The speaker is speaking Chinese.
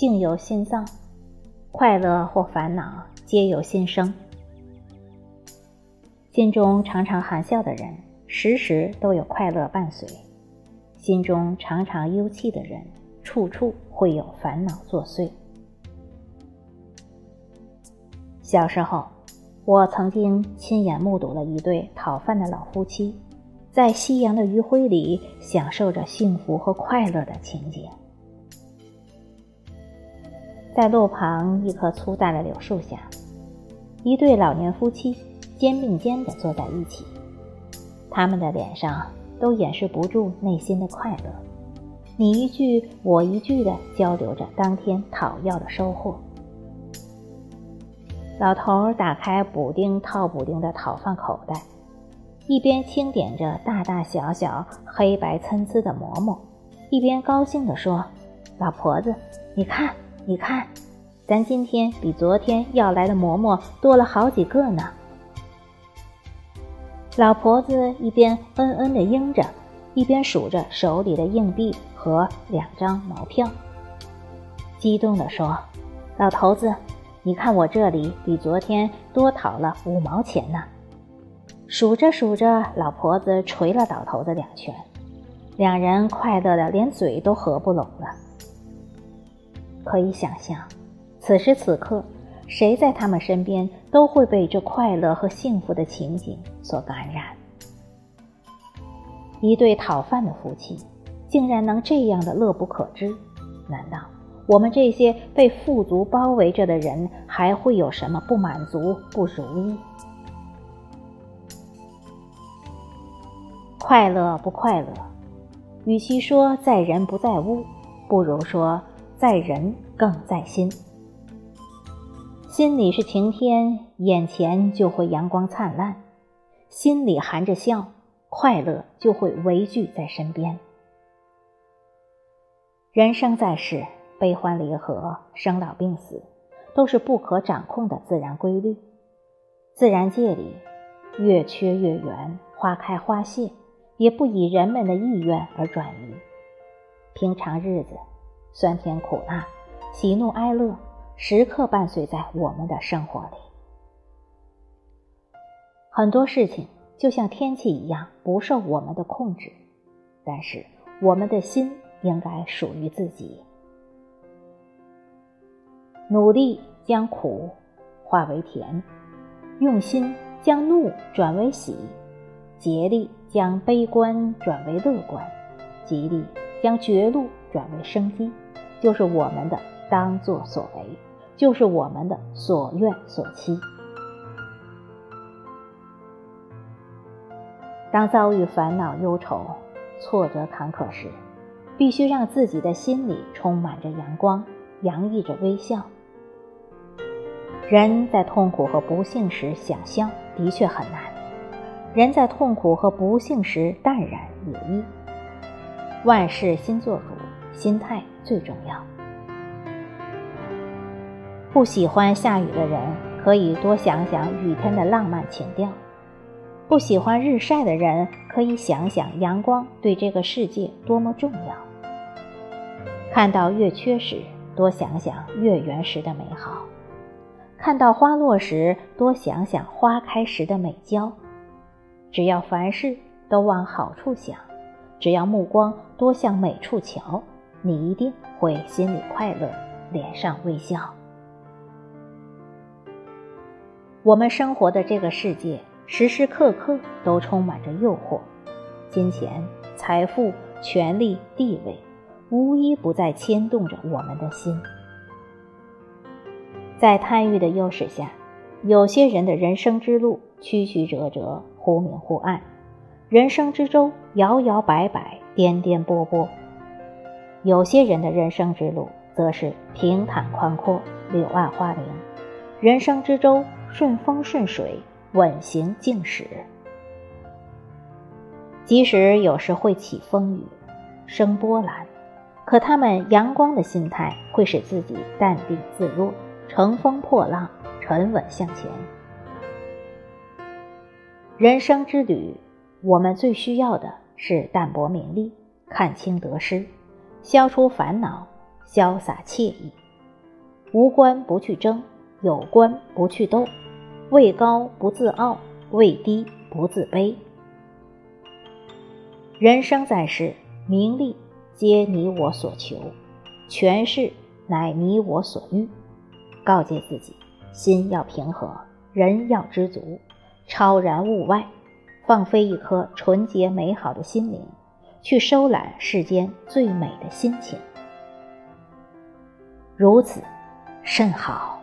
境由心造，快乐或烦恼皆由心生。心中常常含笑的人，时时都有快乐伴随；心中常常忧戚的人，处处会有烦恼作祟。小时候，我曾经亲眼目睹了一对讨饭的老夫妻，在夕阳的余晖里享受着幸福和快乐的情景。在路旁一棵粗大的柳树下，一对老年夫妻肩并肩地坐在一起，他们的脸上都掩饰不住内心的快乐，你一句我一句地交流着当天讨要的收获。老头打开补丁套补丁的讨饭口袋，一边清点着大大小小、黑白参差的馍馍，一边高兴地说：“老婆子，你看，你看，咱今天比昨天要来的馍馍多了好几个呢。”老婆子一边嗯嗯地应着，一边数着手里的硬币和两张毛票，激动地说：“老头子。”你看我这里比昨天多讨了五毛钱呢。数着数着，老婆子捶了老头子两拳，两人快乐的连嘴都合不拢了。可以想象，此时此刻，谁在他们身边都会被这快乐和幸福的情景所感染。一对讨饭的夫妻，竟然能这样的乐不可支，难道？我们这些被富足包围着的人，还会有什么不满足、不如意？快乐不快乐？与其说在人不在物，不如说在人更在心。心里是晴天，眼前就会阳光灿烂；心里含着笑，快乐就会围聚在身边。人生在世。悲欢离合、生老病死，都是不可掌控的自然规律。自然界里，月缺月圆，花开花谢，也不以人们的意愿而转移。平常日子，酸甜苦辣、喜怒哀乐，时刻伴随在我们的生活里。很多事情就像天气一样，不受我们的控制，但是我们的心应该属于自己。努力将苦化为甜，用心将怒转为喜，竭力将悲观转为乐观，极力将绝路转为生机，就是我们的当作所为，就是我们的所愿所期。当遭遇烦恼、忧愁、挫折、坎坷时，必须让自己的心里充满着阳光，洋溢着微笑。人在痛苦和不幸时想笑的确很难，人在痛苦和不幸时淡然也易。万事心做主，心态最重要。不喜欢下雨的人可以多想想雨天的浪漫情调；不喜欢日晒的人可以想想阳光对这个世界多么重要。看到月缺时，多想想月圆时的美好。看到花落时，多想想花开时的美娇。只要凡事都往好处想，只要目光多向美处瞧，你一定会心里快乐，脸上微笑。我们生活的这个世界，时时刻刻都充满着诱惑，金钱、财富、权力、地位，无一不在牵动着我们的心。在贪欲的诱使下，有些人的人生之路曲曲折折、忽明忽暗，人生之舟摇摇摆摆、颠颠簸簸；有些人的人生之路则是平坦宽阔、柳暗花明，人生之舟顺风顺水、稳行静驶。即使有时会起风雨、生波澜，可他们阳光的心态会使自己淡定自若。乘风破浪，沉稳向前。人生之旅，我们最需要的是淡泊名利，看清得失，消除烦恼，潇洒惬意，无关不去争，有官不去斗。位高不自傲，位低不自卑。人生在世，名利皆你我所求，权势乃你我所欲。告诫自己，心要平和，人要知足，超然物外，放飞一颗纯洁美好的心灵，去收揽世间最美的心情。如此。甚好。